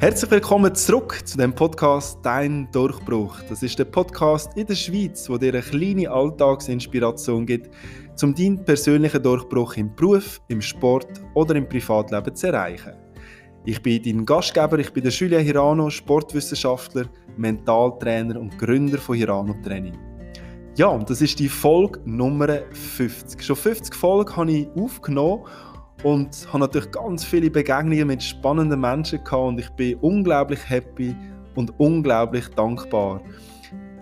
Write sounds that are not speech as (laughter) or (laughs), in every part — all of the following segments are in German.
Herzlich willkommen zurück zu dem Podcast Dein Durchbruch. Das ist der Podcast in der Schweiz, wo dir eine kleine Alltagsinspiration gibt, um deinen persönlichen Durchbruch im Beruf, im Sport oder im Privatleben zu erreichen. Ich bin dein Gastgeber, ich bin der Julia Hirano, Sportwissenschaftler, Mentaltrainer und Gründer von Hirano Training. Ja, und das ist die Folge Nummer 50. Schon 50 Folgen habe ich aufgenommen und habe natürlich ganz viele Begegnungen mit spannenden Menschen gehabt und ich bin unglaublich happy und unglaublich dankbar.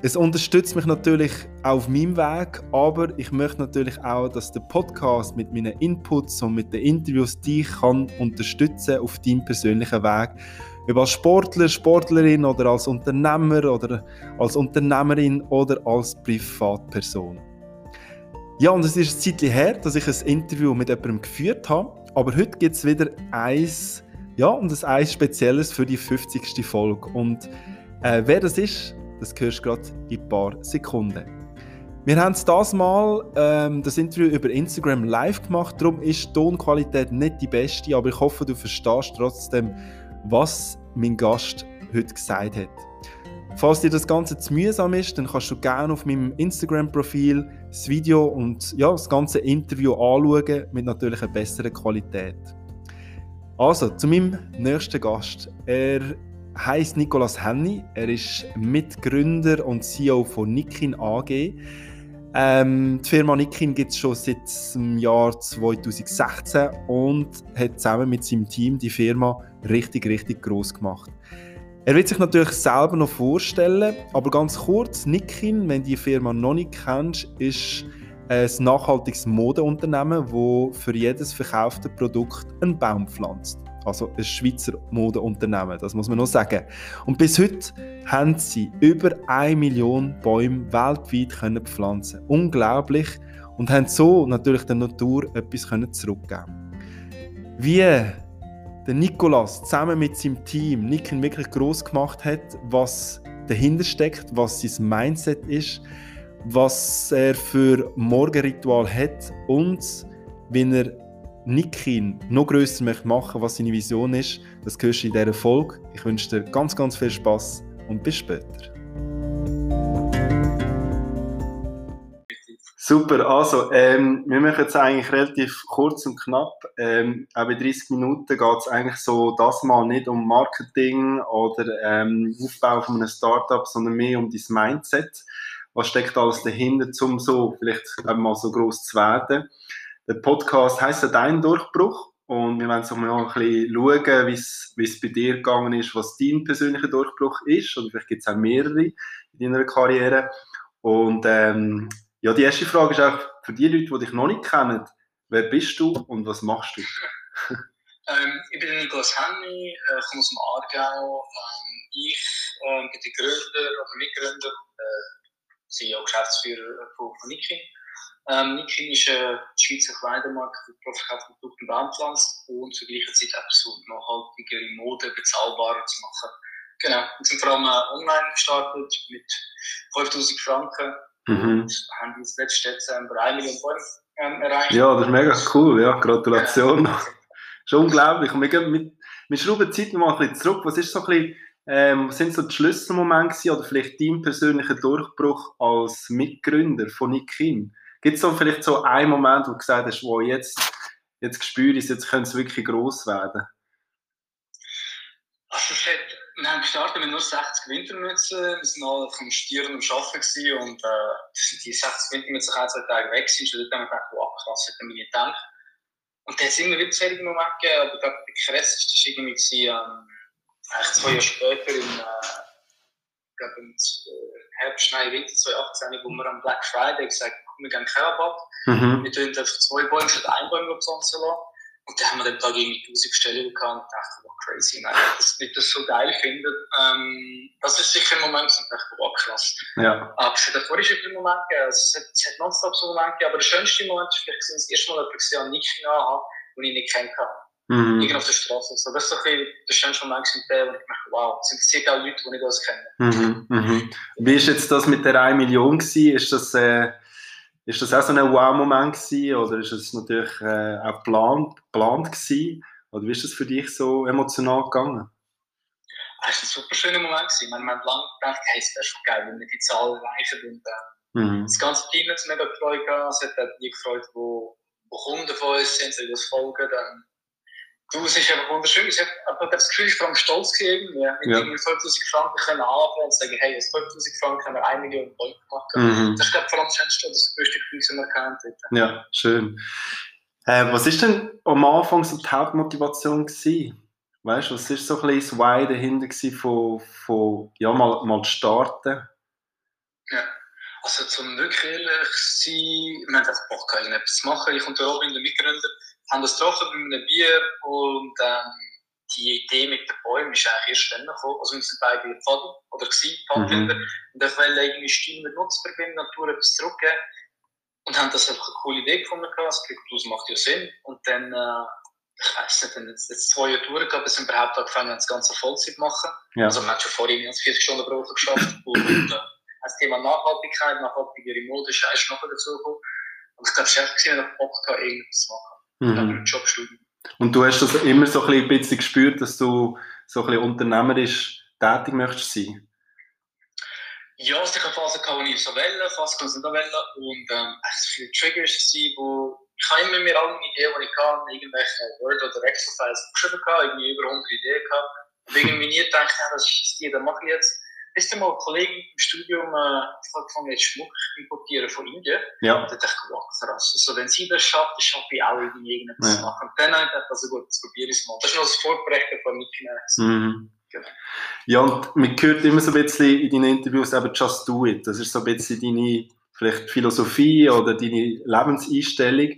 Es unterstützt mich natürlich auf meinem Weg, aber ich möchte natürlich auch, dass der Podcast mit meinen Inputs und mit den Interviews dich kann unterstützen auf deinem persönlichen Weg. Ob als Sportler, Sportlerin oder als Unternehmer oder als Unternehmerin oder als Privatperson. Ja, und es ist ein Zeit her, dass ich ein Interview mit jemandem geführt habe. Aber heute gibt es wieder eins, ja, und das eins Spezielles für die 50. Folge. Und äh, wer das ist, das hörst du gerade in ein paar Sekunden. Wir haben das Mal ähm, das Interview über Instagram live gemacht, darum ist die Tonqualität nicht die beste, aber ich hoffe, du verstehst trotzdem, was mein Gast heute gesagt hat. Falls dir das Ganze zu mühsam ist, dann kannst du gerne auf meinem Instagram-Profil das Video und ja, das ganze Interview anschauen mit natürlich einer besseren Qualität. Also, zu meinem nächsten Gast. Er heißt Nicolas Henny. Er ist Mitgründer und CEO von Nikin AG. Ähm, die Firma Nikin gibt es schon seit dem Jahr 2016 und hat zusammen mit seinem Team die Firma richtig, richtig groß gemacht. Er wird sich natürlich selber noch vorstellen, aber ganz kurz, Nikin, wenn die Firma noch nicht kennst, ist ein nachhaltiges Modeunternehmen, das für jedes verkaufte Produkt einen Baum pflanzt. Also ein Schweizer Modeunternehmen, das muss man noch sagen. Und bis heute haben sie über eine Million Bäume weltweit können pflanzen Unglaublich. Und haben so natürlich der Natur etwas können zurückgeben Wie der Nikolas zusammen mit seinem Team Nicken wirklich groß gemacht hat, was dahinter steckt, was sein Mindset ist, was er für Morgenritual hat und wie er Nikin noch grösser möchte machen, was seine Vision ist. Das hörst du in dieser Folge. Ich wünsche dir ganz, ganz viel Spaß und bis später. Super, also ähm, wir machen jetzt eigentlich relativ kurz und knapp. Ähm, auch bei 30 Minuten geht es eigentlich so das mal nicht um Marketing oder ähm, Aufbau von einem Startup, sondern mehr um dein Mindset. Was steckt alles dahinter, um so vielleicht mal so groß zu werden? Der Podcast heisst ja «Dein Durchbruch» und wir wollen so mal ein bisschen schauen, wie es bei dir gegangen ist, was dein persönlicher Durchbruch ist oder vielleicht gibt es auch mehrere in deiner Karriere. Und ähm, ja, die erste Frage ist auch für die Leute, die dich noch nicht kennen, wer bist du und was machst du? (laughs) ähm, ich bin Niklas Henny, äh, komme aus dem Aargau. Ähm, ich äh, bin der Gründer oder Mitgründer, äh, CEO Geschäftsführer von, von Niki. Ähm, Niki ist eine Schweizer Kleidermarke für Produkte und Baumpflanzen und zur gleichen Zeit auch nachhaltigere Mode bezahlbarer zu machen. Genau, wir sind vor allem äh, online gestartet mit 5000 Franken Mhm. Und haben uns letzten Dezember 1 Million Bäume ähm, erreicht. Ja, das ist mega cool, ja, Gratulation. Ja. (laughs) schon unglaublich. Und wir, mit, wir schrauben die Zeit noch mal ein bisschen zurück. Was ist so ein bisschen, ähm, sind so die Schlüsselmomente oder vielleicht dein persönlicher Durchbruch als Mitgründer von Nikin? Gibt es so vielleicht so einen Moment, wo du gesagt hast, wo jetzt, jetzt spüre ich es, jetzt könnte es wirklich gross werden? Also es hat wir haben gestartet mit nur 60 Wintermützen. Wir waren alle vom Stieren und Arbeiten und äh, die 60 Wintermützen haben zwei Tage weg. Und dann haben wir gedacht, wow, krass, hätte man nie gedacht. Und dann sind wir wieder solche Momente gegeben, aber der krasseste war irgendwie ähm, eigentlich zwei Jahre später im, äh, glaube im äh, Herbst, nein, Winter 2018, wo wir am Black Friday gesagt haben, wir gehen Rabatt. Mhm. Wir tun einfach zwei Bäume statt ein Bäume pflanzen lassen. Und dann haben wir den Tag irgendwie 1000 Bestellungen gehabt und dachte, wow, crazy, nein, dass ich das so geil finde. Ähm, das ist sicher ein Moment, wo ich dachte, wow, krass. Ja. Aber es hat davor schon viele Momente gegeben, also es hat, es hat nonstop so Momente gegeben, aber der schönste Moment ist vielleicht das erste Mal jemanden gesehen, nicht habe, den ich nicht kennt habe. Mhm. Irgendwo auf der Straße. So, das ist so ein der schönste Moment wo ich dachte, wow, es sind sehr viele Leute, die ich das kenne. Mhm. Mhm. Wie war jetzt das mit der 1 Million? Gewesen? Ist das, äh ist das auch so ein Wow-Moment gewesen oder ist es natürlich äh, auch geplant, geplant gewesen? Oder wie ist das für dich so emotional gegangen? war ein super schöner Moment. Gewesen. Wir haben lange gedacht, hey, es wäre schon geil, wenn wir die Zahl erreichen. Und äh, mhm. das ganze Team hat es mega gefreut. Es hat auch die gefreut, wo, wo Kunden von uns sind, die uns folgen. Dann, du, es ist einfach wunderschön. Ich habe das Gefühl, ich war stolz gewesen. Wir haben ja. irgendwie 5000 Franken können anfangen und sagen, hey, aus 5000 Franken haben wir eine Million Euro gemacht. Mhm. Das ist, glaube vor allem das Schönste, das größte Gefühl, das wir kennt. Ja, schön. Äh, was war denn am Anfang so die Hauptmotivation gewesen? Weißt du, was war so ein bisschen das Why dahinter von, von ja, mal, mal starten? Ja, also zum wirklich ehrlich sein, wir haben einfach Bock gehabt, etwas zu machen. Ich und der Robin, der Mitgründer, haben das getroffen bei einem Bier und ähm, die Idee mit den Bäumen ist eigentlich erst dann gekommen. Also wir sind beide Pfadi oder gewesen, Pfadkinder, mhm. und ich wollte irgendwie Stil mit Nutzen verbinden, Natur etwas zurückgeben und haben das einfach eine coole Idee gefunden. Das macht ja Sinn. Und dann äh, ich weiß nicht, wenn jetzt, jetzt zwei Jahre durchgegangen bis wir überhaupt angefangen haben, das Ganze Vollzeit zu machen. Ja. Also, wir haben schon vorher mehr als 40 Stunden pro Woche geschafft. (clears throat) und äh, das Thema Nachhaltigkeit, nachhaltigere Mode ist erst noch dazu gekommen. Und ich glaube, es war einfach, dass ich Bock hatte, irgendwas zu machen. Mhm. Und Jobstudium. Und du hast das immer so ein bisschen gespürt, dass du so ein bisschen unternehmerisch tätig möchtest sein? Ja, es war eine Phase, wo ich so wollte, Phase, wo ich nicht wollte. Und ähm, es viele Triggers, die ich habe immer mir alle Ideen, die ich kann, irgendwelche Word- oder Excel-Files geschrieben, gehabt, irgendwie über 100 Ideen gehabt. Und irgendwie nie gedacht, ja, das ist die, das mache ich jetzt. Bis dann mal ein Kollege im Studium äh, angefangen hat, Schmuck importieren von Indien. Ja. Und dann dachte ich, wow, krass. Also, wenn sie das schafft, dann schaffe ich auch irgendwie irgendetwas ja. machen. Und dann habe ich gedacht, also gut, jetzt probiere ich es mal. Das ist noch das Vorbereiten von Mitfinanz. Mhm. Ja, und man hört immer so ein bisschen in deinen Interviews eben Just Do It. Das ist so ein bisschen deine vielleicht Philosophie oder deine Lebenseinstellung.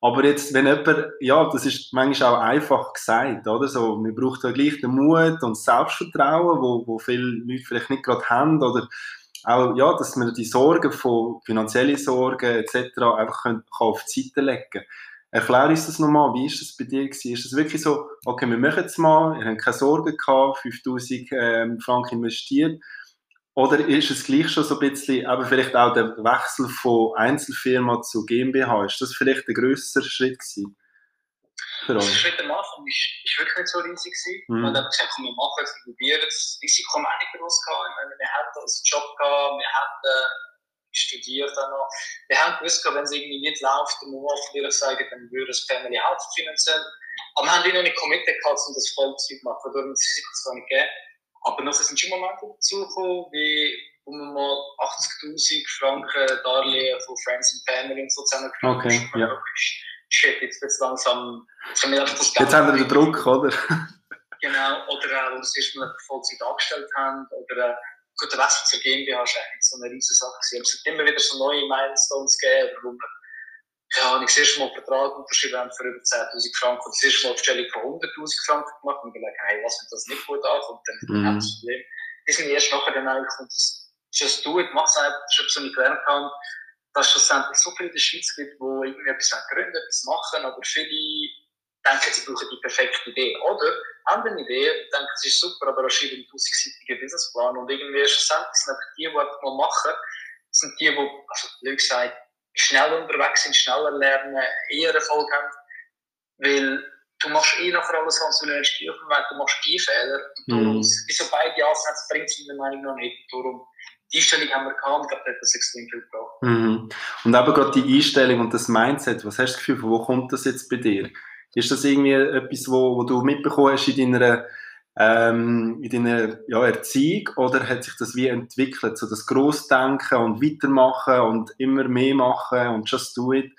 Aber jetzt, wenn jemand, ja, das ist manchmal auch einfach gesagt, oder? So, man braucht ja gleich den Mut und das Selbstvertrauen, wo, wo viele Leute vielleicht nicht gerade haben, oder auch, ja, dass man die Sorgen von finanziellen Sorgen etc. einfach können, kann auf die Seite legen kann. Erklär uns das nochmal, wie ist das bei dir gewesen? Ist das wirklich so, okay, wir machen es mal, ihr habt keine Sorgen gehabt, 5000 ähm, Franken investiert, oder ist es gleich schon so ein bisschen, aber vielleicht auch der Wechsel von Einzelfirma zu GmbH, ist das vielleicht der größere Schritt gewesen? Für euch? Der Schritt am Anfang ist wirklich nicht so riesig gewesen. Mhm. Wir haben gesagt, komm, wir machen es, wir probieren es. Das Risiko haben wir nicht groß gehabt. Ich meine, wir haben einen Job gehabt, wir haben äh, studiert dann noch. Wir haben gewusst, wenn es irgendwie nicht läuft, dann muss man vielleicht sagen, dann würde es Family helfen finanziell. Aber wir haben noch nicht committed gehabt, um das Vollzeit zu machen. Darum das Risiko gar nicht gegeben. Aber nachher sind schon Momente dazugekommen, wie wo wir mal 80.000 Franken Darlehen von Friends and Family und so zusammengenommen okay, haben. Ja. Shit, jetzt wird es langsam. Jetzt haben wir den Druck, oder? genau, oder auch, als wir Vollzeit angestellt haben, oder äh, gut, der Wechsel zur GmbH ist eigentlich so eine riesige Sache. Es hat immer wieder so neue Milestones gegeben, wo wir ja, ich das erste Mal einen Vertrag unterschrieben haben für über 10.000 Franken und das erste Mal eine Bestellung von 100.000 Franken gemacht und gedacht, hey, was, wenn das nicht gut ankommt, dann mhm. haben wir das Problem. Wir sind erst nachher dann eigentlich, und das Just Do It, mach's einfach, das ist so nicht gelernt haben, dass es schlussendlich so viele in der Schweiz gibt, die irgendwie etwas gründen, etwas machen, aber viele denken, sie brauchen die perfekte Idee. Oder haben eine Idee, denken, es ist super, aber schreiben einen tausendseitigen Businessplan und irgendwie schlussendlich sind einfach die, die einfach mal machen, sind die, die, also blöd gesagt, schnell unterwegs sind, schneller lernen, eher Erfolg haben. Weil du machst eh nachher alles, was du lernst, die Weg, du machst eh Fehler. Und mhm. wieso beide Ansätze bringt es meiner Meinung nach nicht. Darum, die Einstellung haben wir gehabt glaube, das hat das extrem viel gebraucht. Mhm. Und eben gerade die Einstellung und das Mindset, was hast du das Gefühl, von wo kommt das jetzt bei dir? Ist das irgendwie etwas, wo, wo du mitbekommen hast in deiner ähm, in deiner ja, Erziehung oder hat sich das wie entwickelt, so das Grossdenken und Weitermachen und immer mehr machen und just do it?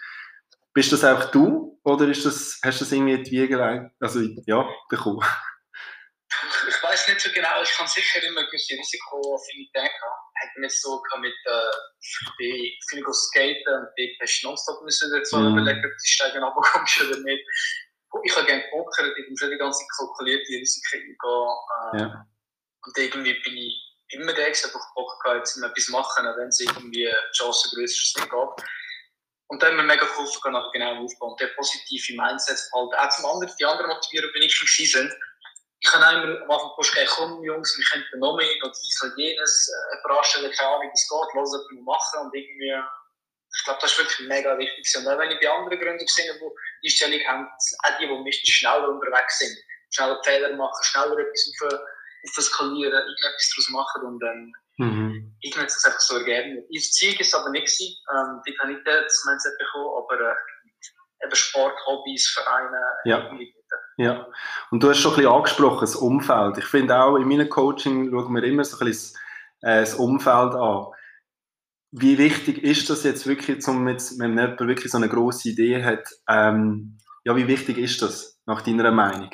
Bist das auch du oder ist das, hast du das irgendwie in die Wiege also, ja, bekommen? Ich weiß nicht so genau, ich kann sicher immer gewisse Risikoaffinität haben. Hätte mir so mit äh, ich viel skaten und die hast nonstop müssen so mm. überlegen, ob die Steigen runterkommst oder nicht ich habe gerne Poker, ich muss die ganze kalkulierte Risiken eingehen. Äh, ja. Und irgendwie bin ich immer der, ich habe Bock gehabt, jetzt etwas machen, wenn es irgendwie die Chance größer ist, nicht geht. Und dann haben wir mega geholfen, nachher genau aufbauen. Der positive Mindset halt auch zum anderen, die anderen Motivierer, die nicht schon sind. Ich kann immer am Anfang gesagt, komm Jungs, wir könnten noch mehr, noch dies, noch jenes, äh, überraschen, keine Ahnung, wie es geht, los, was wir machen und irgendwie ich glaube, das ist wirklich mega wichtig. Und wenn ich bei anderen Gründern sehe, die die Stellung haben, auch die, die meistens schneller unterwegs sind. Schneller Fehler machen, schneller etwas auf, eskalieren, irgendetwas daraus machen und dann mhm. irgendwie hat es einfach so ergeben. Das Ziel war es aber nicht. Gewesen. Ähm, die kann ich das Mindset bekommen, aber äh, eben Sport, Hobbys, Vereine, ja. ja, und du hast schon ein bisschen angesprochen, das Umfeld. Ich finde auch, in meinem Coaching schauen wir immer so ein bisschen das, äh, das Umfeld an. Wie wichtig ist das jetzt wirklich, um jetzt, wenn jemand wirklich so eine grosse Idee hat, ähm, ja, wie wichtig ist das, nach deiner Meinung?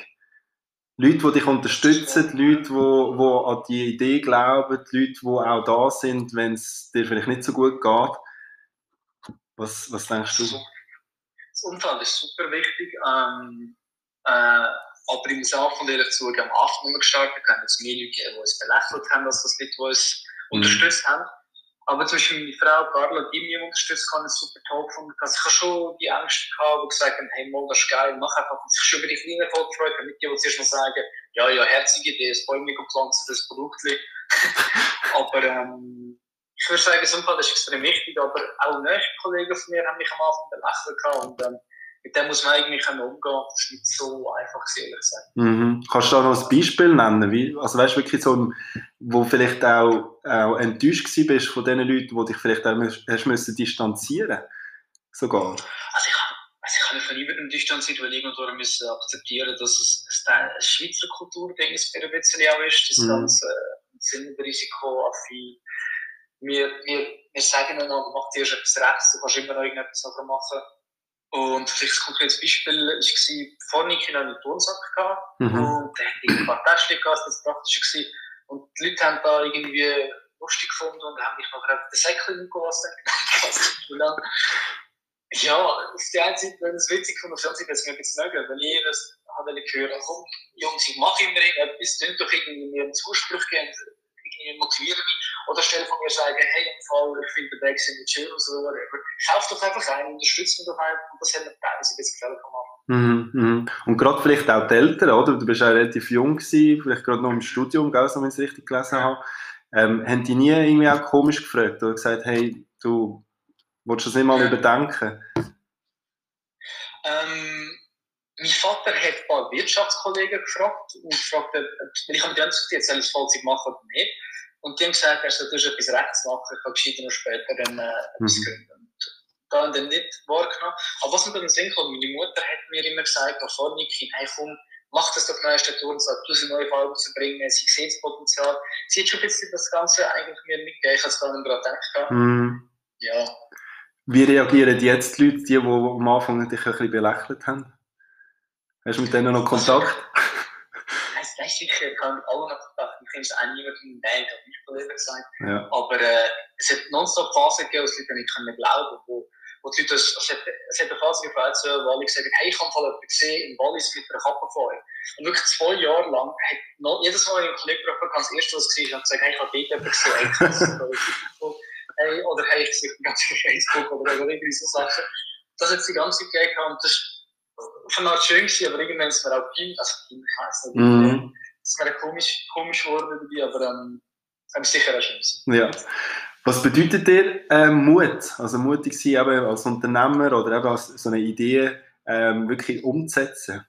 Leute, die dich unterstützen, Leute, die, die an die Idee glauben, Leute, die auch da sind, wenn es dir vielleicht nicht so gut geht. Was, was denkst du? Das Umfeld ist super wichtig. Ähm, äh, aber ich muss auch von ehrlich zugeben, am Anfang, gestartet haben, es mehr Leute gegeben, die uns belächelt haben, als das Leute, die uns mhm. unterstützt haben. Aber zum Beispiel meine Frau Carla, die mich unterstützt hat, ist super toll gefunden. Also ich habe schon die Angst gehabt, die gesagt haben, hey, mal, das ist geil, mach einfach. Und sich schon über die kleinen Erfolge gefreut nicht die, die zuerst mal sagen, ja, ja, herzige Idee, das Bäume pflanzen, das Produkt. (laughs) aber ähm, ich würde sagen, das Umfeld ist extrem wichtig, aber auch nächste Kollegen von mir haben mich am Anfang belächelt. Und ähm, mit dem muss man eigentlich umgehen. Das ist nicht so einfach, ehrlich gesagt. Mhm. Kannst du da noch ein Beispiel nennen? Wie, also weißt du, wirklich so, wo vielleicht auch, auch enttäuscht bist von den Leuten, die dich vielleicht auch hast müssen distanzieren sogar? Also ich, also ich habe mich von niemandem distanziert, weil irgendwo müssen akzeptieren, dass es ein Schweizer Kulturding ein bisschen auch ist, das mhm. ganze Sinnrisiko, Affi. Wir, wir, wir sagen einander, mach dir etwas rechts, du kannst immer noch irgendetwas machen und vielleicht ein konkretes Beispiel war, vor Niki noch einen Turnsack gehabt mhm. und der hatte ein paar Täschchen gehabt, das war praktisch. Gewesen. Und die Leute haben da irgendwie lustig gefunden und haben mich noch gefragt, den Säckchen gelassen. (laughs) ja, auf die einen Seite, wenn es witzig von der Fernsehen, dass mir ein bisschen mögen, weil ich das habe hören, komm, Jungs, ich mache immer irgendetwas, tönt doch irgendwie mir einen Zuspruch geben irgendwie motivieren mich. Oder stell von mir sagen, hey, im Fall, ich finde den Weg ziemlich schön oder so, whatever. Kauf doch einfach ein, unterstütze mich doch einfach. Und das hat mir teilweise ein bisschen gefällt Mhm, mhm. Und gerade vielleicht auch die Eltern, oder? Du bist ja relativ jung gewesen, vielleicht gerade noch im Studium, gell, wenn ich es richtig gelesen habe. Ähm, haben die nie irgendwie auch komisch gefragt oder gesagt, hey, du willst das nicht mal überdenken? Ähm, mein Vater hat ein paar Wirtschaftskollegen gefragt und gefragt, weil ich habe die ganze Zeit soll ich es Vollzeit machen oder nicht. Und die haben gesagt, er soll etwas rechts machen, ich habe gescheiter noch später dann, äh, etwas mhm. gründen. Und da haben dann nicht wahrgenommen. Aber was mir dann in den Sinn kommt, meine Mutter hat mir immer gesagt, vor Niki, hey komm, mach das doch mal erst Tour und sag, du sie neue Farbe zu bringen, sie sieht das Potenzial. Sie hat schon ein bisschen das Ganze eigentlich mir mitgegeben, ich habe es gar nicht daran gedacht. Mhm. Ja. Wie reagieren jetzt die Leute, die, die am Anfang dich ein bisschen belächelt haben? Hast du mit denen noch Kontakt? (laughs) Du, sicher, ich habe mit allen noch Kontakt. Ich es auch niemanden, nein, ich habe nicht Kollegen gesagt. Ja. Aber äh, es hat nonstop Phasen gegeben, die Leute nicht können glauben wo, wo die Leute, es, hat, es hat eine Phase gegeben, wo alle gesagt haben, hey, ich habe mal jemanden gesehen in Wallis mit einer Kappe vor euch. Und wirklich zwei Jahre lang hat noch, jedes Mal, wenn ich einen getroffen habe, das erste, was ich gesehen habe, gesagt, hey, ich habe dort jemanden gesehen. (laughs) hey, oder hey, ich sehe ganz viel Facebook oder irgendwie so Sachen. Das hat die ganze Zeit gegeben und das von Art schön gewesen, aber irgendwann ist mir auch Team, also Team heißt nicht, mhm. Ist mir komisch, komisch geworden dabei, aber ähm, es sicher auch schön Ja. Was bedeutet dir ähm, Mut? Also mutig sein eben als Unternehmer oder eben als so eine Idee ähm, wirklich umzusetzen.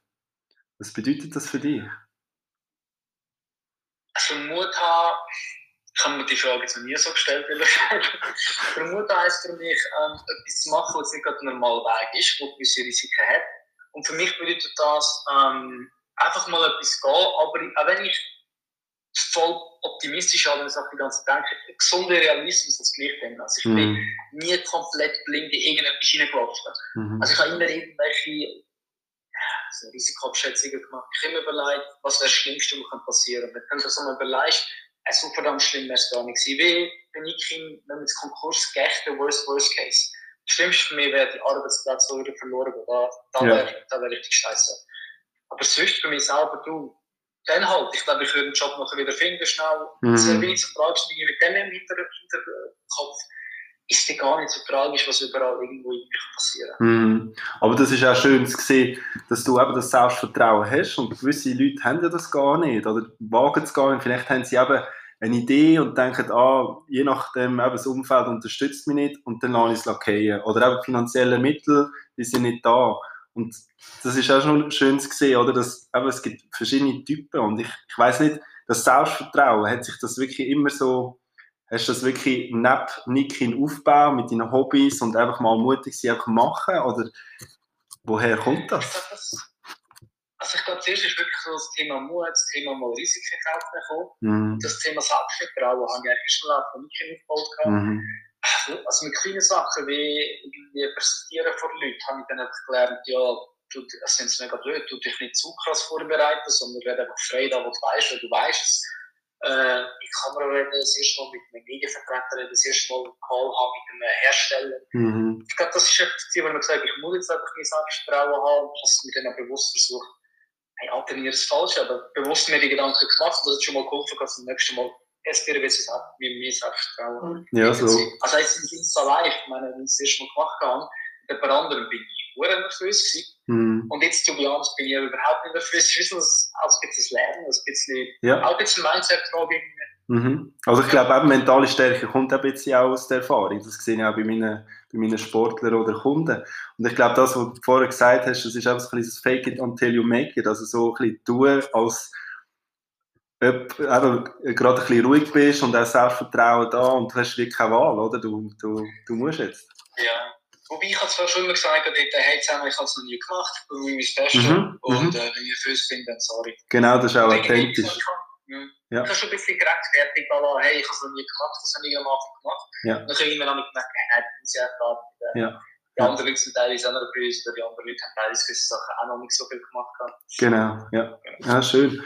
Was bedeutet das für dich? Also Mut haben, ich habe mir die Frage jetzt noch nie so gestellt, will ich sagen. Mut heisst für mich, ähm, etwas zu machen, was nicht gerade ein normaler Weg ist, wo gewisse Risiken hat und für mich bedeutet das ähm, einfach mal etwas gehen, aber auch wenn ich voll optimistisch habe, wenn ich die ganze denke, gesunder Realismus das gleich denken. Also ich mhm. bin nie komplett blind in irgendetwas hineingelaufen. Mhm. Also ich habe immer irgendwelche also Risikoabschätzungen gemacht. Ich habe immer überlegt, was wäre das Schlimmste, was passieren kann. Wenn du das einmal überlegst, es so verdammt schlimm wäre es gar nicht gewesen. Wie wenn ich, wenn wir ins Konkurs gehe, worst, worst case. Das Schlimmste für mich wäre, die Arbeitsplätze wieder verloren gehen. Da, da wäre ja. wär richtig scheiße. Aber sonst für mich selber, du, dann halt. Ich glaube, ich würde den Job noch wieder finden, schnell. Mhm. Sehr wenig so tragisch wie mit dem im Hinterkopf. Ist ja gar nicht so tragisch, was überall irgendwo irgendwie passieren mhm. Aber das ist auch schön zu sehen, dass du eben das Selbstvertrauen hast und gewisse Leute haben ja das gar nicht oder wagen es gar nicht. Vielleicht haben sie eben eine Idee und denken, ah, je nachdem, eben das Umfeld unterstützt mich nicht und dann lasse ich es lackieren. Oder eben finanzielle Mittel, die sind nicht da. Und das ist auch schon schön zu sehen, oder? Dass, eben, es gibt verschiedene Typen und ich, ich weiß nicht, das Selbstvertrauen, hat sich das wirklich immer so, hast du das wirklich neben Nick Aufbau mit deinen Hobbys und einfach mal mutig sein, einfach machen? Oder woher kommt das? Also ich glaube, zuerst ist wirklich so das Thema Mut, das Thema mal Risiken kaufen gekommen. Mhm. Das Thema Selbstvertrauen habe ich eigentlich schon von Nick aufgebaut. Mhm. Also mit kleinen Sachen wie irgendwie präsentieren vor Leuten, habe ich dann einfach gelernt, ja, du, das sind mega blöd, du dich nicht zu krass vorbereiten, sondern werde einfach frei da, wo du weißt, weil du weißt es. Äh, in Kamera reden, das erste Mal mit einem Medienvertreter reden, das erste Mal einen Call haben mit einem Hersteller. Mhm. Ich glaube, das ist etwas, wo man sagt, ich muss jetzt einfach mein Selbstvertrauen haben, dass mir dann auch bewusst versucht, hey, Alter, mir ist falsch, aber bewusst mir die Gedanken gemacht und das hat schon mal geholfen, dass das nächste Mal es auch wie mir Selbstvertrauen. Ja, so. Also jetzt in Insta Live, ich meine, wenn ich es erst mal gemacht habe, mit jemand anderem bin ich sehr nervös gewesen. Mhm. Und jetzt, zu honest, bin ich überhaupt nicht nervös. Es ist als, als ein bisschen Lernen, ein bisschen, ja. auch ein bisschen Mindset-Frage. Mhm. Also ich glaube, eben mentale Stärke kommt ein bisschen auch aus der Erfahrung. Das sehe ich auch bei meinen, bei meinen Sportlern oder Kunden. Und ich glaube, das, was du vorher gesagt hast, das ist auch so ein bisschen das Fake it until you make it. Also so ein bisschen tun, als ob du gerade ein bisschen ruhig bist und auch Selbstvertrauen da und du hast wirklich keine Wahl, oder? Du, du, du musst jetzt. Ja. Wobei ich habe zwar schon immer gesagt, hey zusammen, ich habe es noch nie gemacht, ich probiere mein Bestes mhm. und mhm. äh, wenn ich fürs bin, dann sorry. Genau, das ist auch authentisch. Ich, ich, habe schon ein bisschen gerechtfertigt, weil, hey, ich habe es noch nie gemacht, das habe ich am Anfang gemacht. Ja. Dann habe ich immer damit gemerkt, hey, das ist ja klar. Äh, ja. Die anderen Leute sind teilweise auch noch bei uns, oder die anderen Leute haben teilweise gewisse Sachen auch noch nicht so viel gemacht. Genau, ja. Ja, schön.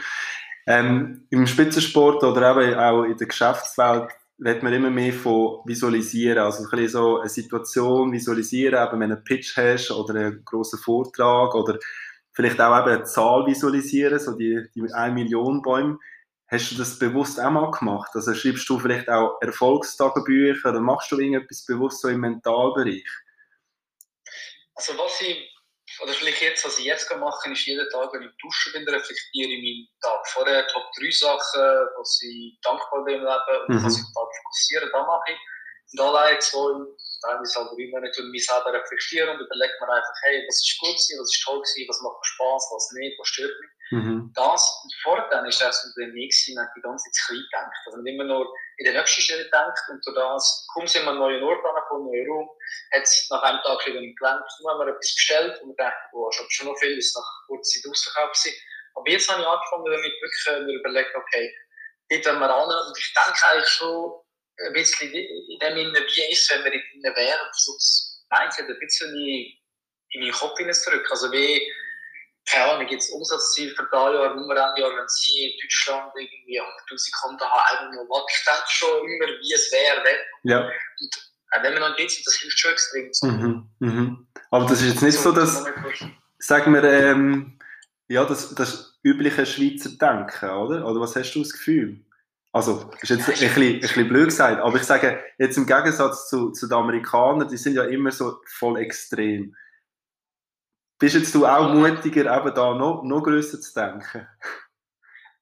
Ähm, Im Spitzensport oder eben auch in der Geschäftswelt redet man immer mehr von Visualisieren, also ein bisschen so eine Situation visualisieren, eben wenn du einen Pitch hast oder einen grossen Vortrag oder vielleicht auch eben eine Zahl visualisieren, so die, die 1 Million Bäume. Hast du das bewusst auch mal gemacht? Also schreibst du vielleicht auch Erfolgstagebücher oder machst du irgendetwas bewusst so im Mentalbereich? Also was ich oder vielleicht jetzt, was ich jetzt mache, ist jeden Tag, wenn ich duschen bin, reflektiere ich meinen Tag. Vorher Top drei Sachen, was ich dankbar bin im Leben und mhm. was ich den Tag fokussiere, da mache ich. Und allein zwei, teilweise halt drei Monate, mich selber reflektieren und überlege mir einfach, hey, was ist gut gewesen, was ist toll gewesen, was macht mir Spaß, was nicht, was stört mich. Mhm. Das, und vorher dann ist das unter mir gewesen, man die ganze Zeit klein gedacht. Also nicht immer nur in den nächsten Schritt gedacht und durch das, kaum sind wir einen neuen Ort angekommen, einen neuen Raum, hat es nach einem Tag wieder gelangt, dann haben wir etwas bestellt und wir dachten, boah, ist schon noch viel, ist nach kurzer Zeit ausverkauft gewesen. Aber jetzt habe ich angefangen damit wirklich äh, mir überlegt, okay, dort wollen wir an und ich denke eigentlich schon ein bisschen in dem Sinne, wie ist es, wenn wir in ihnen wären, das Mindset ein bisschen in meinen Kopf hineinzudrücken. Also wie, keine Ahnung, gibt es Umsatzziel für das Jahr, Nummerende wenn Sie in Deutschland irgendwie 100.000 Kunden haben, was ich denke schon immer, wie es wäre, wenn. Ja. Und äh, wenn man noch ein das hilft schon extrem. Mhm. Mhm. Aber das ist jetzt nicht so, dass, sagen wir, ähm, ja, das, das übliche Schweizer Denken, oder? Oder was hast du das Gefühl? Also, ist jetzt ein, bisschen, ein bisschen blöd gesagt, aber ich sage, jetzt im Gegensatz zu, zu den Amerikanern, die sind ja immer so voll extrem. Bist jetzt du auch mutiger, eben da noch, noch grösser zu denken?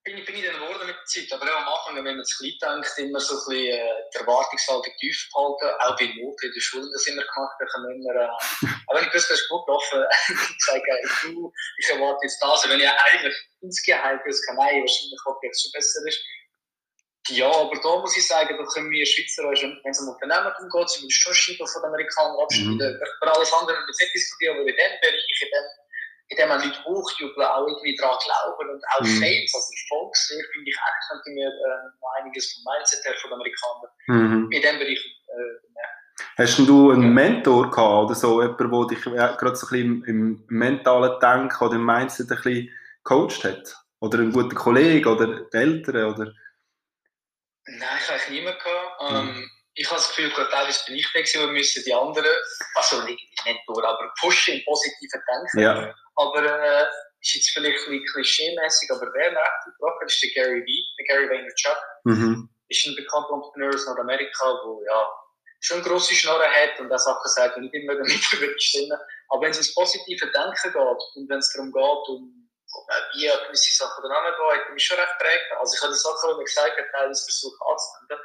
Bin, bin ich dann geworden mit der Zeit, aber auch am Anfang, wenn man zu klein denkt, immer so ein bisschen äh, die Erwartungshaltung tief behalten, auch bei Noten in der Schule das immer gemacht, da kann immer, äh, (laughs) aber wenn ich wusste, das ist gut gelaufen, (laughs) ich sage, du, ich erwarte jetzt das, und wenn ich eigentlich insgeheim gewusst habe, nein, wahrscheinlich ob jetzt schon besser ist, ja, aber da muss ich sagen, da können wir Schweizer, wenn es um Unternehmen geht, sind wir schon Schieber von den Amerikanern abschneiden. Mhm. Über alles andere müssen wir nicht diskutieren, aber in dem Bereich, in dem, in dem man Leute hochjubeln, auch irgendwie daran glauben und auch mhm. Fails, also Erfolgswert, finde ich eigentlich, könnte mir äh, einiges vom Mindset her von den Amerikanern mhm. in dem Bereich äh, Hast du einen Mentor gehabt oder so, jemand, der dich ja, gerade so ein bisschen im, mentalen Denken oder im Mindset ein bisschen gecoacht hat? Oder ein guter Kollege oder Eltern? Oder? Nein, ich habe eigentlich niemanden gehabt. Ähm, mhm. Ich habe das Gefühl, gerade teilweise bin ich weg, wir müssen die anderen, also nicht, nicht nur, aber pushen im positiven Denken. Ja. Aber äh, ist jetzt vielleicht ein bisschen klischee-mäßig, aber wer mir echt gebracht ist der Gary Vee, der Gary Vaynerchuk. Mhm. Ist ein bekannter Entrepreneur aus Nordamerika, der ja, schon grosse Schnorren hat und auch Sachen sagt, die nicht immer damit (laughs) stimmen. Aber wenn es ins positive Denken geht und wenn es darum geht, um wie gewisse Sachen dann angehen, hat mich schon recht prägt. Also ich habe die Sachen, die mir gesagt hat, teilweise versucht anzuwenden.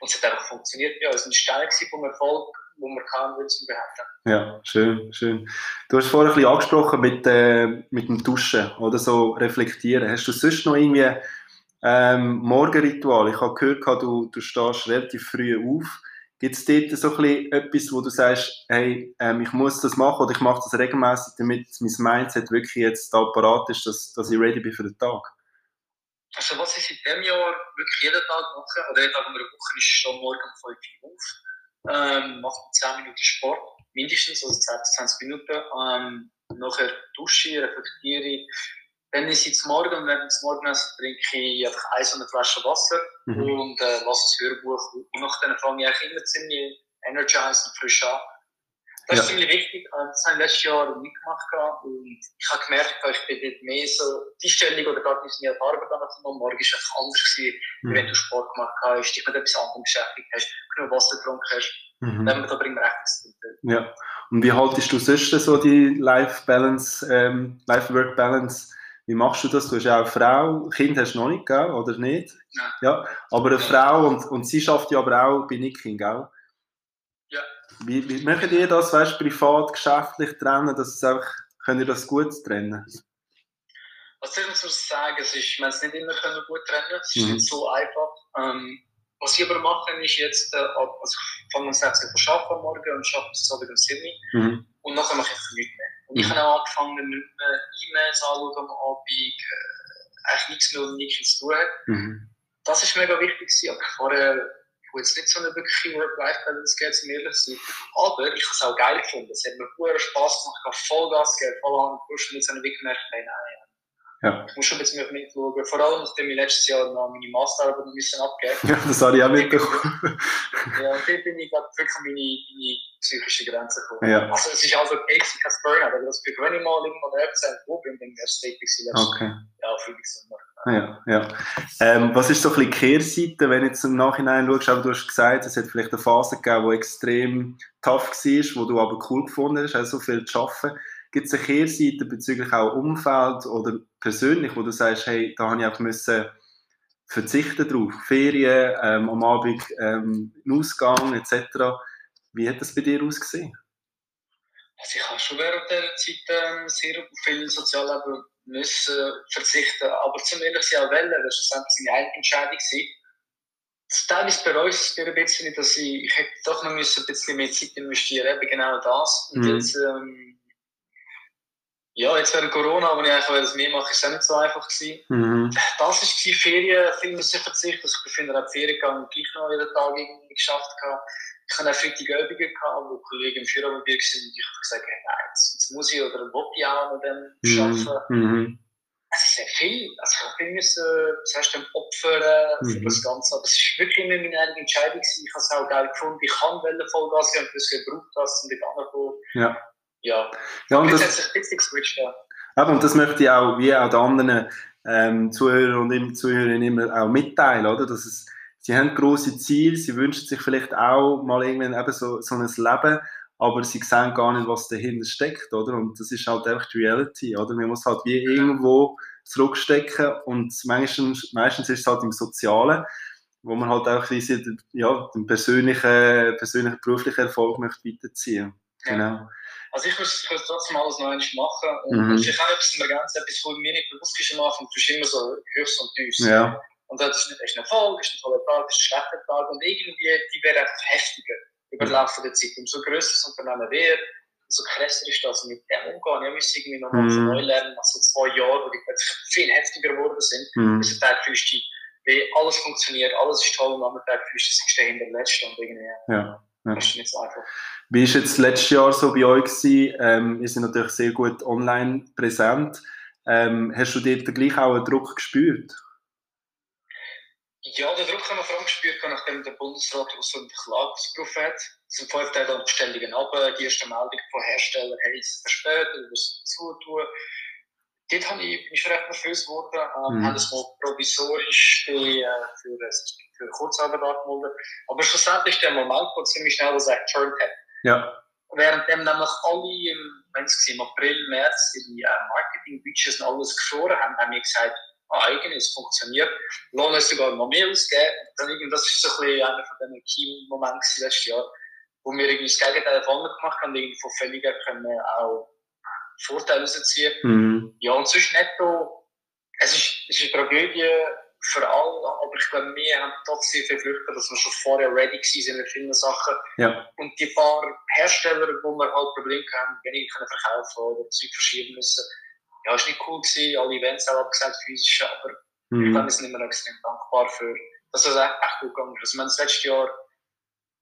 Und es hat einfach funktioniert. Ja, es war ein Stein vom Erfolg, wo man kann, würde ich behaupten. Ja, schön, schön. Du hast vorhin ein bisschen angesprochen mit, äh, mit dem Duschen oder so reflektieren. Hast du sonst noch irgendwie ähm, Morgenritual. Ich habe gehört, du, du stehst relativ früh auf. Gibt es dort so etwas, wo du sagst, hey, ähm, ich muss das machen oder ich mache das regelmäßig, damit mein Mindset wirklich jetzt da parat ist, dass, dass ich ready bin für den Tag? Also was ich in diesem Jahr wirklich jeden Tag mache, oder jeden Tag in der Woche, ist schon morgen um 5 Uhr auf, ähm, mache 10 Minuten Sport, mindestens, also 10 bis 20 Minuten, ähm, nachher dusche, reflektiere, dann ist es morgen und während des Morgenessen trinke ich einfach Eis und eine Flasche Wasser mhm. und äh, lasse das Hörbuch. Und nachdem fange ich eigentlich immer ziemlich energized und frisch an. Das ja. ist ziemlich wichtig. Das habe ich letztes Jahr nicht gemacht. Und ich habe gemerkt, ich bin dort mehr so, die Stellung oder gar nicht mehr Arbeit am Morgen ist einfach anders gewesen, mhm. wenn du Sport gemacht hast, dich mit etwas anderem beschäftigt hast, genug Wasser getrunken hast. Mhm. Dann da bringt man echt das Ja. Und wie haltest du sonst so die Life-Balance, ähm, Life-Work-Balance? Wie machst du das? Du hast ja auch eine Frau, Kind hast du noch nicht, gell? oder nicht? Ja. ja. Aber eine Frau und, und sie schafft ja aber auch bei Nicking, gell? Ja. Wie, wie macht ihr das, weißt, privat, geschäftlich trennen, dass es einfach, könnt ihr das gut trennen? Was soll ich so sagen? Es ist, man es nicht immer können gut trennen, es ist mhm. nicht so einfach. Ähm, was ich aber mache, ist jetzt, äh, also ich fange um 6 Uhr arbeiten am Morgen und arbeite bis Abend um 7 Uhr. Mhm. Und nachher mache ich nichts mehr. Und ich mhm. habe auch angefangen, nicht mehr E-Mails anzuschauen am Abend, äh, eigentlich nichts mehr mit nichts zu tun hat. Mhm. Das war mega wichtig, aber vorher wo jetzt nicht so eine wirkliche Work-Life-Balance geht, um ehrlich zu sein. Aber ich habe es auch geil gefunden. Es hat mir pure Spaß gemacht, ich habe Vollgas gegeben, voll an den Push und jetzt habe ich wirklich gemerkt, nein, nein, ja. Ich muss schon ein bisschen mehr mitschauen. Vor allem, nachdem ich letztes Jahr noch meine Masterarbeit ein bisschen abgegeben Ja, das habe ich auch mitbekommen. ja, und dort bin ich gerade wirklich an meine, meine psychische Grenze gekommen. Ja. Also, es ist also basic als Burnout, aber das bin, wenn ich mal irgendwo nervös wo bin, dann wäre es letztes Okay. Ja, für mich so. Ja, ja. Ähm, was ist so ein bisschen die Kehrseite, wenn du jetzt im Nachhinein schaust, aber du hast gesagt, es hat vielleicht eine Phase gegeben, die extrem tough war, wo du aber cool gefunden hast, also so viel zu arbeiten. Gibt es eine Kehrseite bezüglich auch Umfeld oder persönlich, wo du sagst, hey, da habe ich auch müssen verzichten drauf, Ferien, ähm, am Abend ähm, Ausgang etc. Wie hat das bei dir ausgesehen? Also ich habe schon während dieser Zeit ähm, sehr viel Sozialleben müssen verzichten, aber zum ehrlich sein auch wählen, das war eine eigene Entscheidung. Teilweise bereue ich es ein bisschen, dass ich, ich hätte doch noch ein bisschen mehr Zeit investieren, eben genau das. Und mhm. jetzt ähm, ja, jetzt während Corona, aber ich eigentlich das mehr mache, ist es auch nicht so einfach gewesen. Mhm. Das war die Ferien, viel ich verzichten. Also ich bin dann die Ferien gegangen und gleich noch jeden Tag irgendwie geschafft gehabt. Ich hatte auch Freitag Übungen gehabt, wo Kollegen im Führer waren und ich habe gesagt, hey, nein, jetzt, jetzt muss ich oder will ich auch noch dem mhm. arbeiten. Mhm. Es ist sehr viel, also ich habe müssen, das heißt, opfern für mhm. das Ganze. Aber es ist wirklich immer meine eigene Entscheidung gewesen. Ich habe es auch geil gefunden. Ich kann Vollgas geben und das gebraucht hast, um dort anzukommen. Ja ja, ja und das, hat sich ein bisschen geswitcht, ja. Aber, und das möchte ich auch, wie auch den anderen ähm, Zuhörer und Zuhörerinnen immer auch mitteilen, oder? Dass es, sie haben große Ziele, sie wünschen sich vielleicht auch mal irgendwann eben so, so ein Leben, aber sie sehen gar nicht, was dahinter steckt, oder? Und das ist halt einfach die Reality, oder? Man muss halt wie irgendwo zurückstecken und meistens, meistens ist es halt im Sozialen, wo man halt auch diese, ja, den persönlichen, persönlichen beruflichen Erfolg möchte weiterziehen. Genau. Also ich muss, ich trotzdem alles noch einmal machen. Und mhm. vielleicht auch etwas ergänzen, etwas, was mir nicht bewusst ist am Anfang, du bist immer so höchst und tiefst. Ja. Und das ist, ein Erfolg, ist ein toller Tag, ist ein schlechter Tag. Und irgendwie, die werden einfach heftiger über den Laufe der Zeit. Umso größer das Unternehmen wird, umso krasser ist das. mit dem umgehen, ich muss irgendwie nochmal mhm. neu lernen, nach so zwei Jahren, wo die viel heftiger geworden sind. Mhm. Bis der Tag fühlst du wie alles funktioniert, alles ist toll und am Tag fühlst du dich hinter der Letzte und irgendwie. Ja. Ja. Das ist nicht so einfach. Wie war jetzt letztes Jahr so bei euch? Gewesen? Ähm, wir sind natürlich sehr gut online präsent. Ähm, hast du dort gleich auch einen Druck gespürt? Ja, den Druck haben wir vor allem gespürt, nachdem der Bundesrat eine Klage ausgerufen hat. Es sind fünf Tage an Bestellungen ab, die erste Meldung von Herstellern, hey, es ist verspätet, wir müssen zutun. Dort habe ich, bin ich recht nervös geworden, ähm, mhm. haben das mal provisorisch äh, für, für Kurzarbeit angemeldet. Aber schlussendlich ist der Moment wo ziemlich schnell, es eigentlich turned hat. Ja. Währenddem nämlich alle im, im April, März ihre äh, Marketing-Budgets und alles gefroren haben, haben wir gesagt, ah, eigentlich, es funktioniert. Lohnt es sogar noch mehr ausgeben. Dann, das ist so ein bisschen einer von den Key-Momenten letztes Jahr, wo wir irgendwie das Gegenteil von gemacht haben, irgendwie von Fälliger können auch Vorteile rausziehen. Mhm. Ja, und sonst netto, es ist, es ist eine Tragödie, für alle, aber ich glaube, wir haben trotzdem viel Glück, dass wir schon vorher ready waren mit vielen Sachen. Ja. Und die paar Hersteller, wo wir halt Probleme haben, weniger können verkaufen oder Zeug verschieben müssen, ja, ist nicht cool gewesen, alle Events auch abgesagt, physisch, aber mhm. ich glaube, wir sind immer extrem dankbar für, dass das echt gut gegangen ist. Also, wir haben das letzte Jahr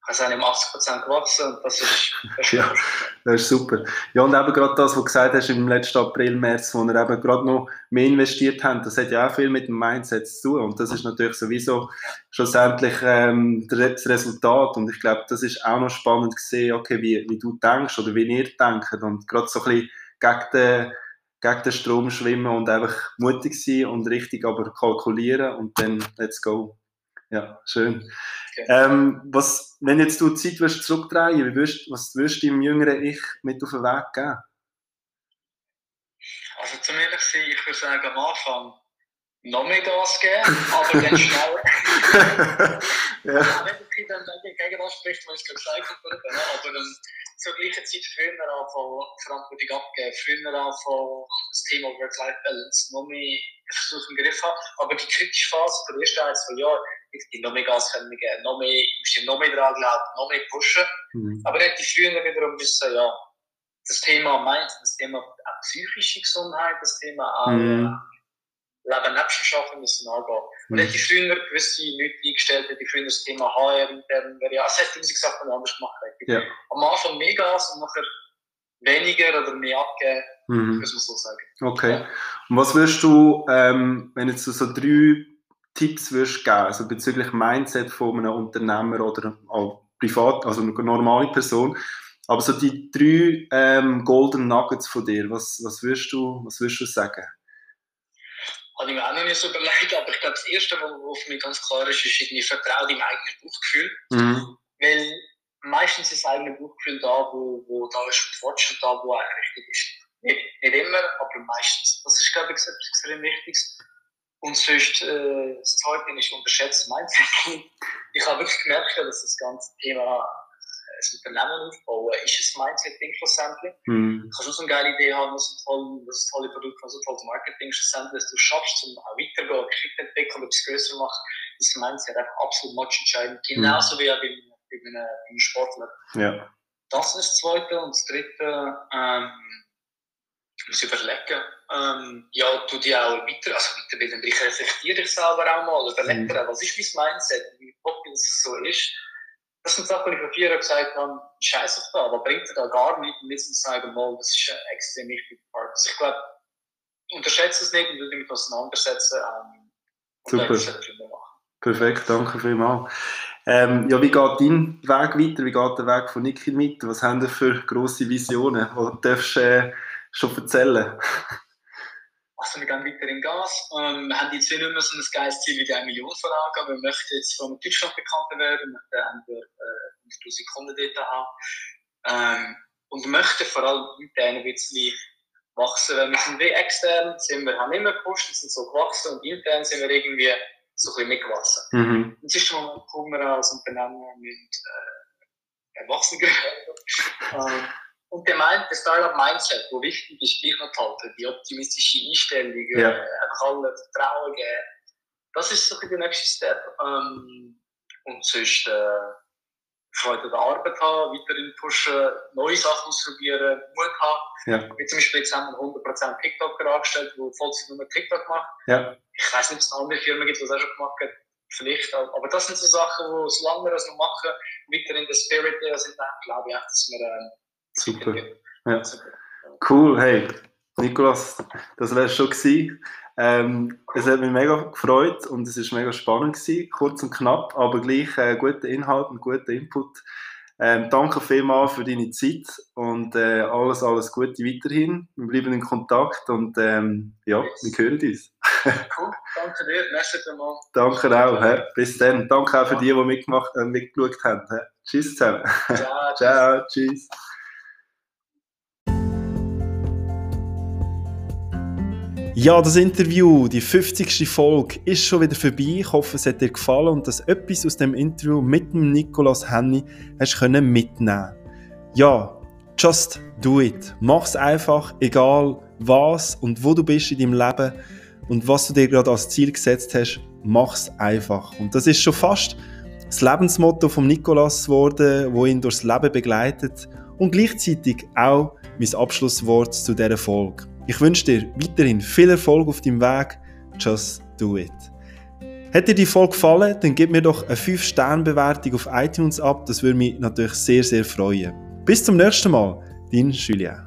also um 80% gewachsen und das ist, (laughs) das ja, das ist super. Ja, und eben gerade das, was du gesagt hast im letzten April, März, wo wir eben gerade noch mehr investiert haben, das hat ja auch viel mit dem Mindset zu tun und das ist natürlich sowieso schlussendlich ähm, das Resultat und ich glaube, das ist auch noch spannend gesehen, okay, wie, wie du denkst oder wie ihr denkt und gerade so ein bisschen gegen den, gegen den Strom schwimmen und einfach mutig sein und richtig aber kalkulieren und dann let's go. Ja, schön. Ähm, was, wenn jetzt du die Zeit wirst zurückdrehen wie wirst, was würdest du deinem jüngeren Ich mit auf den Weg geben? Also zum ehrlich sein, ich würde sagen, am Anfang noch mehr Gas geben, aber dann (laughs) schneller. (laughs) ja. Also, wenn du dann gegen das spricht, was ich gesagt habe, aber dann zur gleichen Zeit früher anfangen, Verantwortung abgeben, früher anfangen, das Thema Work-Life-Balance noch mehr versuchen im Griff haben. Aber die kritische Phase der ersten ein, zwei Jahre, die noch mehr Gas können geben, noch mehr, musst noch mehr dran glauben, noch mehr pushen. Mhm. Aber dann die früher wiederum wissen, ja, das Thema Mind, das Thema auch psychische Gesundheit, das Thema auch mhm. Leben nebst Schaffen müssen angehen. Und mhm. hätte ich früher gewisse Leute eingestellt, hätte ich früher das Thema HR intern, wäre ja, es hätte tausend Sachen anders gemacht. Ja. Am Anfang mehr Gas und nachher weniger oder mehr abgeben, mhm. muss man so sagen. Okay. Ja. Und was würdest du, ähm, wenn jetzt so drei Tipps würdest geben, also bezüglich Mindset von einem Unternehmer oder auch privat, also eine normale Person, aber so die drei ähm, Golden Nuggets von dir, was, was, würdest du, was würdest du sagen? Habe ich mir auch noch nicht so überlegt, aber ich glaube, das Erste, was für mich ganz klar ist, ist irgendwie Vertrauen im eigenen Bauchgefühl. Mhm. Weil meistens ist das eigene Bauchgefühl da, wo, wo da ist mit Fortschritt da, wo eigentlich richtig ist. Nicht, nicht immer, aber meistens. Das ist, glaube ich, etwas extrem Wichtiges. Und sonst, äh, das Zweite ist unterschätzt Mindset. (laughs) Ich habe wirklich gemerkt, dass das ganze Thema ein Unternehmen aufbauen, ist ein Mindset-Ding schlussendlich. Mhm. Du kannst auch so eine geile Idee haben, was ein, tolles Produkt, was ein tolles Marketing schlussendlich, dass du schaffst, um auch weiterzugehen, Geschichte entwickeln, etwas größer machen, ist Mindset einfach absolut much entscheidend. Genauso mhm. wie bei, bei, einem, bei einem Sportler. Ja. Das ist das Zweite. Und das Dritte, ähm, muss überlegen, ähm, ja, du dich auch weiter, also weiterbilden, ich reflektiere dich selber auch mal, überlege mhm. was ist mein Mindset, wie dass es so ist das sind Sachen, die ich vor vier Jahren gesagt habe, scheiß auf da, aber bringt dir da gar nichts. Und jetzt sagen, mal, das ist ein extrem wichtiger Part. Also ich glaube, unterschätze es nicht und würde mich auseinandersetzen. Ähm, Super. Perfekt, danke vielmals. Ähm, ja, wie geht dein Weg weiter? Wie geht der Weg von Niki weiter? Was haben wir für grosse Visionen? Was darfst du äh, schon erzählen? Also wir gehen weiter in Gas. Ähm, wir haben jetzt nicht mehr so ein geiles Ziel wie die 1 Million Verlage, aber wir möchten jetzt von Deutschland bekannter werden, wir möchten äh, 5000 Kunden dort haben. Ähm, und wir möchten vor allem intern ein bisschen wachsen. Weil wir sind wie extern, sind wir, haben immer gepusht, sind so gewachsen und intern sind wir irgendwie so ein bisschen mitgewachsen. Mhm. Und es ist schon mal cool, wir als Unternehmen mit äh, Erwachsenen ähm, und der meint, das Startup-Mindset, wo wichtig ist, gleich noch halten, die optimistische Einstellung, ja. äh, einfach alle Vertrauen geben. Das ist so der nächste Step. Ähm, und sonst äh, Freude an der Arbeit haben, weiterhin pushen, neue Sachen ausprobieren, Mut haben. Ja. Wie zum Beispiel jetzt haben wir 100% TikToker angestellt, die Vollzeit nur TikTok macht. Ja. Ich weiß nicht, ob es eine andere Firma gibt, die das auch schon gemacht hat. Vielleicht auch. Aber das sind so Sachen, wo solange wir das noch machen, weiter in der Spirit sind, dann glaube ich dass wir äh, Super. Ja. Cool, hey, Nikolas, das wäre schon gewesen. Ähm, es hat mich mega gefreut und es ist mega spannend gewesen, kurz und knapp, aber gleich äh, guter Inhalt und guter Input. Ähm, danke vielmals für deine Zeit und äh, alles, alles Gute weiterhin. Wir bleiben in Kontakt und ähm, ja, wir hören uns. (laughs) cool, danke dir, merci mal. Danke auch, he. bis dann. Danke auch für die, die mitgemacht, äh, mitgeschaut haben. He. Tschüss zusammen. (laughs) Ciao, Ciao tschüss. Ja, das Interview, die 50. Folge, ist schon wieder vorbei. Ich hoffe, es hat dir gefallen und dass etwas aus dem Interview mit dem Nicolas Henny hast können mitnehmen. Ja, just do it. Mach's einfach, egal was und wo du bist in deinem Leben. und was du dir gerade als Ziel gesetzt hast, mach's einfach. Und das ist schon fast das Lebensmotto von Nikolas geworden, wo ihn durchs Leben begleitet und gleichzeitig auch mein Abschlusswort zu dieser Folge. Ich wünsche dir weiterhin viel Erfolg auf deinem Weg. Just do it. Hat dir die Folge gefallen, dann gib mir doch eine 5-Sterne-Bewertung auf iTunes ab. Das würde mich natürlich sehr, sehr freuen. Bis zum nächsten Mal, dein Julien.